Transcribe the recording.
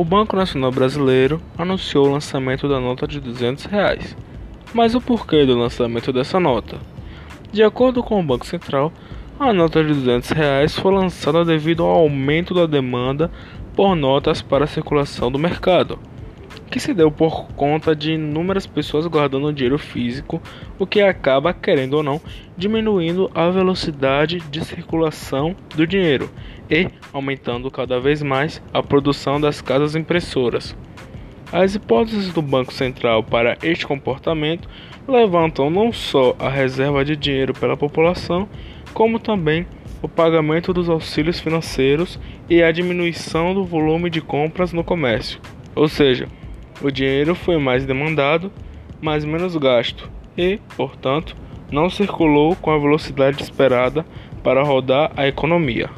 o Banco Nacional Brasileiro anunciou o lançamento da nota de 200 reais. Mas o porquê do lançamento dessa nota? De acordo com o Banco Central, a nota de 200 reais foi lançada devido ao aumento da demanda por notas para circulação do mercado, que se deu por conta de inúmeras pessoas guardando dinheiro físico, o que acaba, querendo ou não, diminuindo a velocidade de circulação do dinheiro e aumentando cada vez mais a produção das casas impressoras. As hipóteses do Banco Central para este comportamento levantam não só a reserva de dinheiro pela população, como também o pagamento dos auxílios financeiros e a diminuição do volume de compras no comércio. Ou seja, o dinheiro foi mais demandado, mas menos gasto e, portanto, não circulou com a velocidade esperada para rodar a economia.